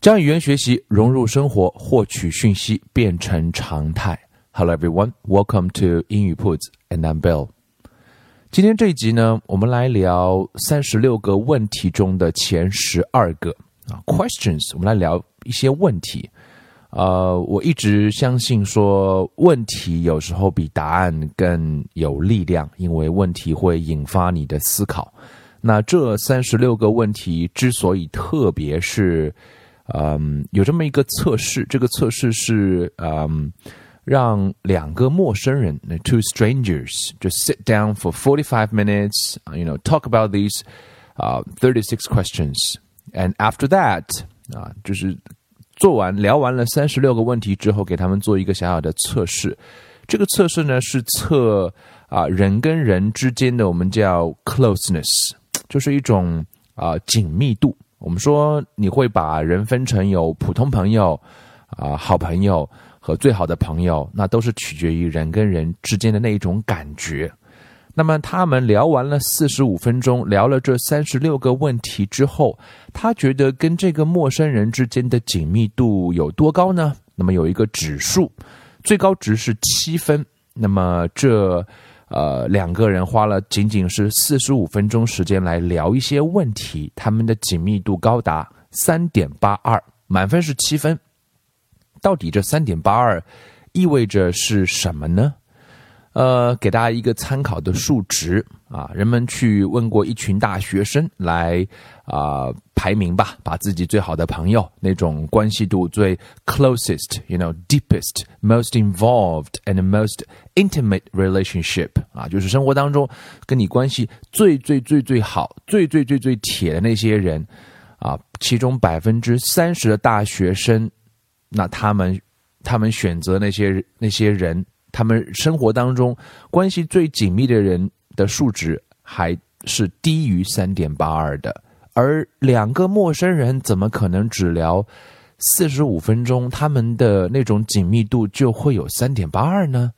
将语言学习融入生活，获取讯息变成常态。Hello everyone, welcome to 英语 Puts and I'm Bill。今天这一集呢，我们来聊三十六个问题中的前十二个啊，questions。我们来聊一些问题。呃，我一直相信说，问题有时候比答案更有力量，因为问题会引发你的思考。那这三十六个问题之所以特别，是嗯，有这么一个测试，这个测试是嗯，让两个陌生人，two strangers just sit down for forty five minutes, you know, talk about these, uh, thirty six questions, and after that, 啊，就是做完聊完了三十六个问题之后，给他们做一个小小的测试。这个测试呢是测啊人跟人之间的我们叫 closeness，就是一种啊紧密度。我们说你会把人分成有普通朋友、啊好朋友和最好的朋友，那都是取决于人跟人之间的那一种感觉。那么他们聊完了四十五分钟，聊了这三十六个问题之后，他觉得跟这个陌生人之间的紧密度有多高呢？那么有一个指数，最高值是七分。那么这。呃，两个人花了仅仅是四十五分钟时间来聊一些问题，他们的紧密度高达三点八二，满分是七分。到底这三点八二意味着是什么呢？呃，给大家一个参考的数值啊，人们去问过一群大学生来啊排名吧，把自己最好的朋友那种关系度最 closest，you know，deepest，most involved and most intimate relationship 啊，就是生活当中跟你关系最最最最好、最最最最铁的那些人啊，其中百分之三十的大学生，那他们他们选择那些那些人。他们生活当中关系最紧密的人的数值还是低于三点八二的，而两个陌生人怎么可能只聊四十五分钟，他们的那种紧密度就会有三点八二呢？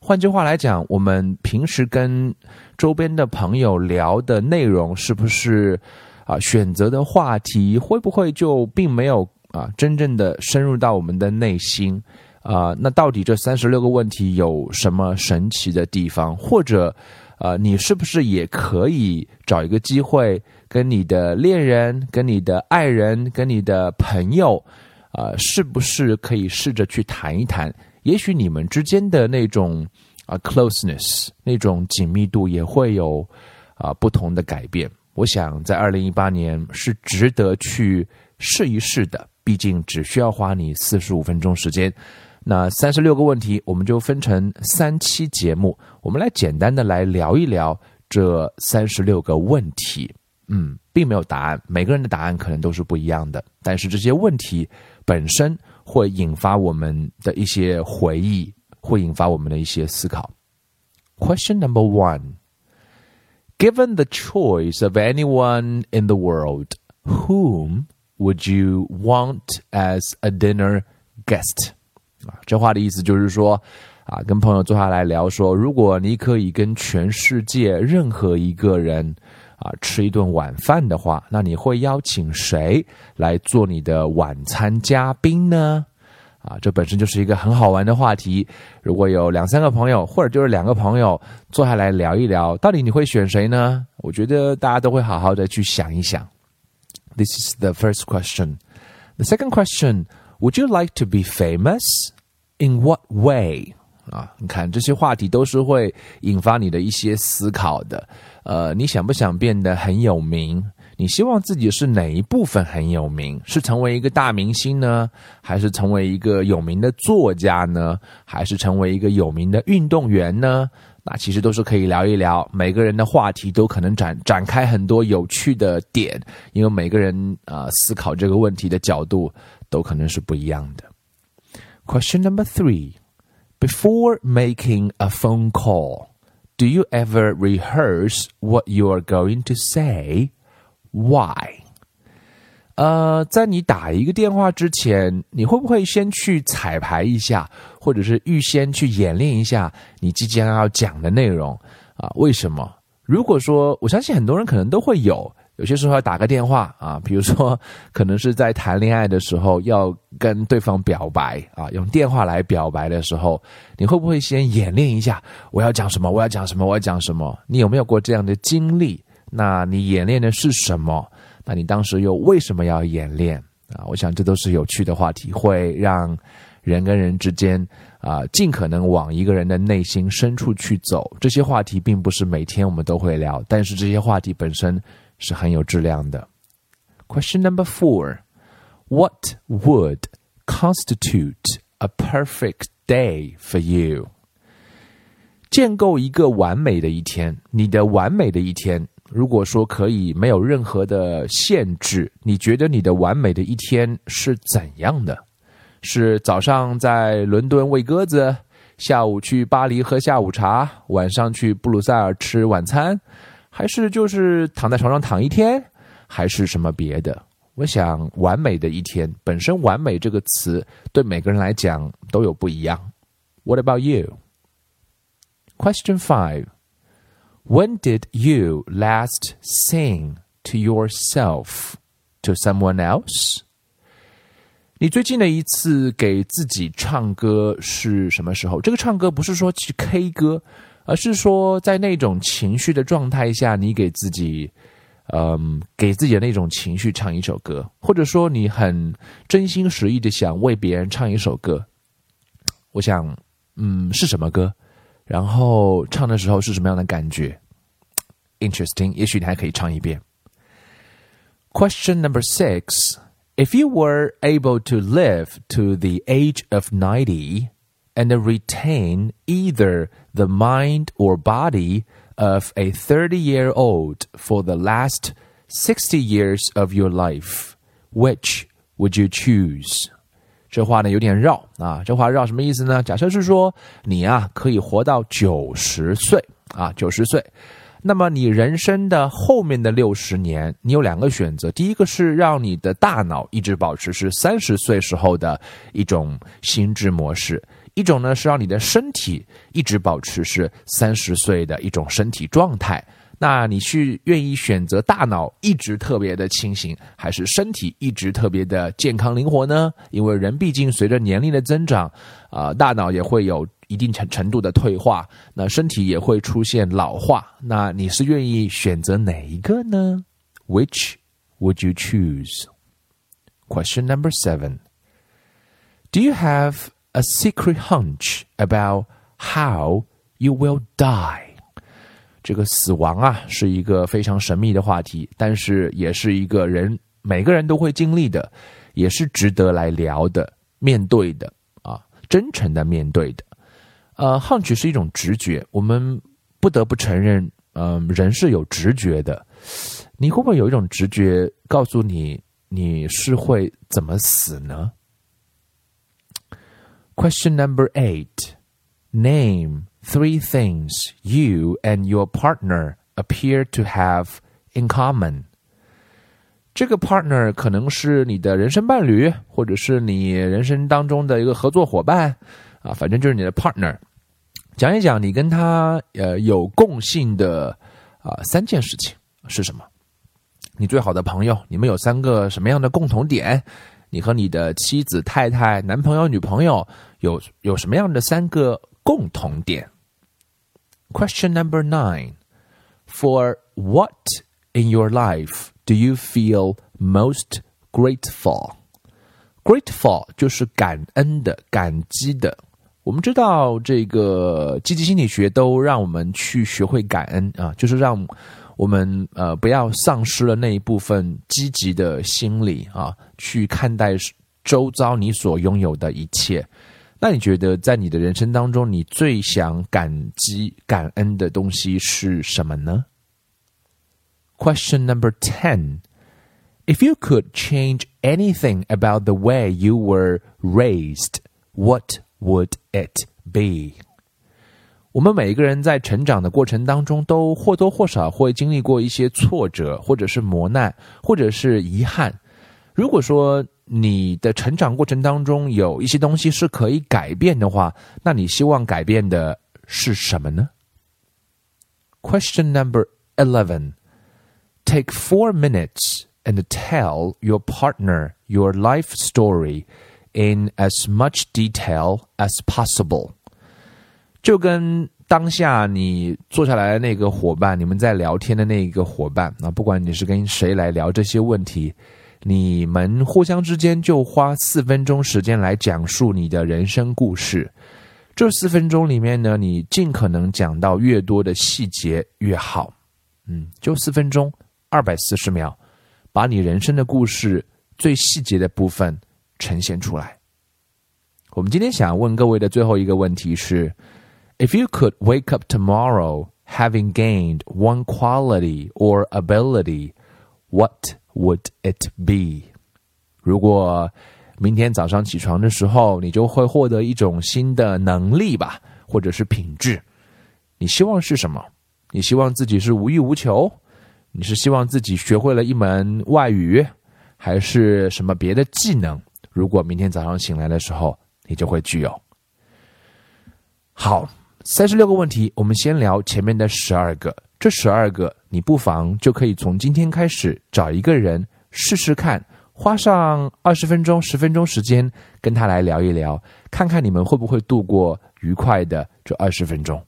换句话来讲，我们平时跟周边的朋友聊的内容，是不是啊选择的话题会不会就并没有啊真正的深入到我们的内心？啊，那到底这三十六个问题有什么神奇的地方？或者，呃，你是不是也可以找一个机会，跟你的恋人、跟你的爱人、跟你的朋友，啊，是不是可以试着去谈一谈？也许你们之间的那种啊 closeness，那种紧密度也会有啊不同的改变。我想在二零一八年是值得去试一试的，毕竟只需要花你四十五分钟时间。那三十六个问题，我们就分成三期节目，我们来简单的来聊一聊这三十六个问题。嗯，并没有答案，每个人的答案可能都是不一样的，但是这些问题本身会引发我们的一些回忆，会引发我们的一些思考。Question number one: Given the choice of anyone in the world, whom would you want as a dinner guest? 啊，这话的意思就是说，啊，跟朋友坐下来聊说，如果你可以跟全世界任何一个人啊吃一顿晚饭的话，那你会邀请谁来做你的晚餐嘉宾呢？啊，这本身就是一个很好玩的话题。如果有两三个朋友，或者就是两个朋友坐下来聊一聊，到底你会选谁呢？我觉得大家都会好好的去想一想。This is the first question. The second question. Would you like to be famous? In what way? 啊，你看这些话题都是会引发你的一些思考的。呃，你想不想变得很有名？你希望自己是哪一部分很有名？是成为一个大明星呢，还是成为一个有名的作家呢，还是成为一个有名的运动员呢？那其实都是可以聊一聊。每个人的话题都可能展展开很多有趣的点，因为每个人啊思考这个问题的角度。都可能是不一样的。Question number three: Before making a phone call, do you ever rehearse what you are going to say? Why? 呃，在你打一个电话之前，你会不会先去彩排一下，或者是预先去演练一下你即将要讲的内容啊？为什么？如果说，我相信很多人可能都会有。 有些时候要打个电话啊，比如说可能是在谈恋爱的时候要跟对方表白啊，用电话来表白的时候，你会不会先演练一下我要讲什么？我要讲什么？我要讲什么？你有没有过这样的经历？那你演练的是什么？那你当时又为什么要演练啊？我想这都是有趣的话题，会让人跟人之间啊尽可能往一个人的内心深处去走。这些话题并不是每天我们都会聊，但是这些话题本身。是很有质量的。Question number four: What would constitute a perfect day for you? 建构一个完美的一天，你的完美的一天，如果说可以没有任何的限制，你觉得你的完美的一天是怎样的？是早上在伦敦喂鸽子，下午去巴黎喝下午茶，晚上去布鲁塞尔吃晚餐？还是就是躺在床上躺一天，还是什么别的？我想，完美的一天本身，“完美”这个词对每个人来讲都有不一样。What about you? Question five: When did you last sing to yourself, to someone else? 你最近的一次给自己唱歌是什么时候？这个唱歌不是说去 K 歌。而是说，在那种情绪的状态下，你给自己，嗯，给自己的那种情绪唱一首歌，或者说你很真心实意的想为别人唱一首歌。我想，嗯，是什么歌？然后唱的时候是什么样的感觉？Interesting，也许你还可以唱一遍。Question number six: If you were able to live to the age of ninety. and retain either the mind or body of a 30 year old for the last 60 years of your life, which would you choose? 这话呢有点绕啊，这话绕什么意思呢？假设是说你啊可以活到九十岁啊，九十岁，那么你人生的后面的六十年，你有两个选择，第一个是让你的大脑一直保持是三十岁时候的一种心智模式。 一种呢是让你的身体一直保持是三十岁的一种身体状态，那你去愿意选择大脑一直特别的清醒，还是身体一直特别的健康灵活呢？因为人毕竟随着年龄的增长，啊，大脑也会有一定程程度的退化，那身体也会出现老化。那你是愿意选择哪一个呢？Which would you choose? Question number seven. Do you have a secret hunch about how you will die。这个死亡啊，是一个非常神秘的话题，但是也是一个人每个人都会经历的，也是值得来聊的、面对的啊，真诚的面对的。呃，hunch 是一种直觉，我们不得不承认，嗯，人是有直觉的。你会不会有一种直觉告诉你你是会怎么死呢？Question number eight. Name three things you and your partner appear to have in common. 这个 partner 可能是你的人生伴侣，或者是你人生当中的一个合作伙伴啊，反正就是你的 partner。讲一讲你跟他呃有共性的啊三件事情是什么？你最好的朋友，你们有三个什么样的共同点？你和你的妻子、太太、男朋友、女朋友有有什么样的三个共同点？Question number nine: For what in your life do you feel most grateful? Grateful 就是感恩的、感激的。我们知道，这个积极心理学都让我们去学会感恩啊，就是让。我们呃不要丧失了那一部分积极的心理啊，去看待周遭你所拥有的一切。那你觉得在你的人生当中，你最想感激、感恩的东西是什么呢？Question number ten: If you could change anything about the way you were raised, what would it be? 我们每一个人在成长的过程当中，都或多或少会经历过一些挫折，或者是磨难，或者是遗憾。如果说你的成长过程当中有一些东西是可以改变的话，那你希望改变的是什么呢？Question number eleven: Take four minutes and tell your partner your life story in as much detail as possible。 就跟当下你坐下来的那个伙伴，你们在聊天的那一个伙伴啊，不管你是跟谁来聊这些问题，你们互相之间就花四分钟时间来讲述你的人生故事。这四分钟里面呢，你尽可能讲到越多的细节越好。嗯，就四分钟，二百四十秒，把你人生的故事最细节的部分呈现出来。我们今天想问各位的最后一个问题是：If you could wake up tomorrow having gained one quality or ability, what would it be？如果明天早上起床的时候，你就会获得一种新的能力吧，或者是品质，你希望是什么？你希望自己是无欲无求？你是希望自己学会了一门外语，还是什么别的技能？如果明天早上醒来的时候，你就会具有。好，三十六个问题，我们先聊前面的十二个。这十二个，你不妨就可以从今天开始找一个人试试看，花上二十分钟、十分钟时间跟他来聊一聊，看看你们会不会度过愉快的这二十分钟。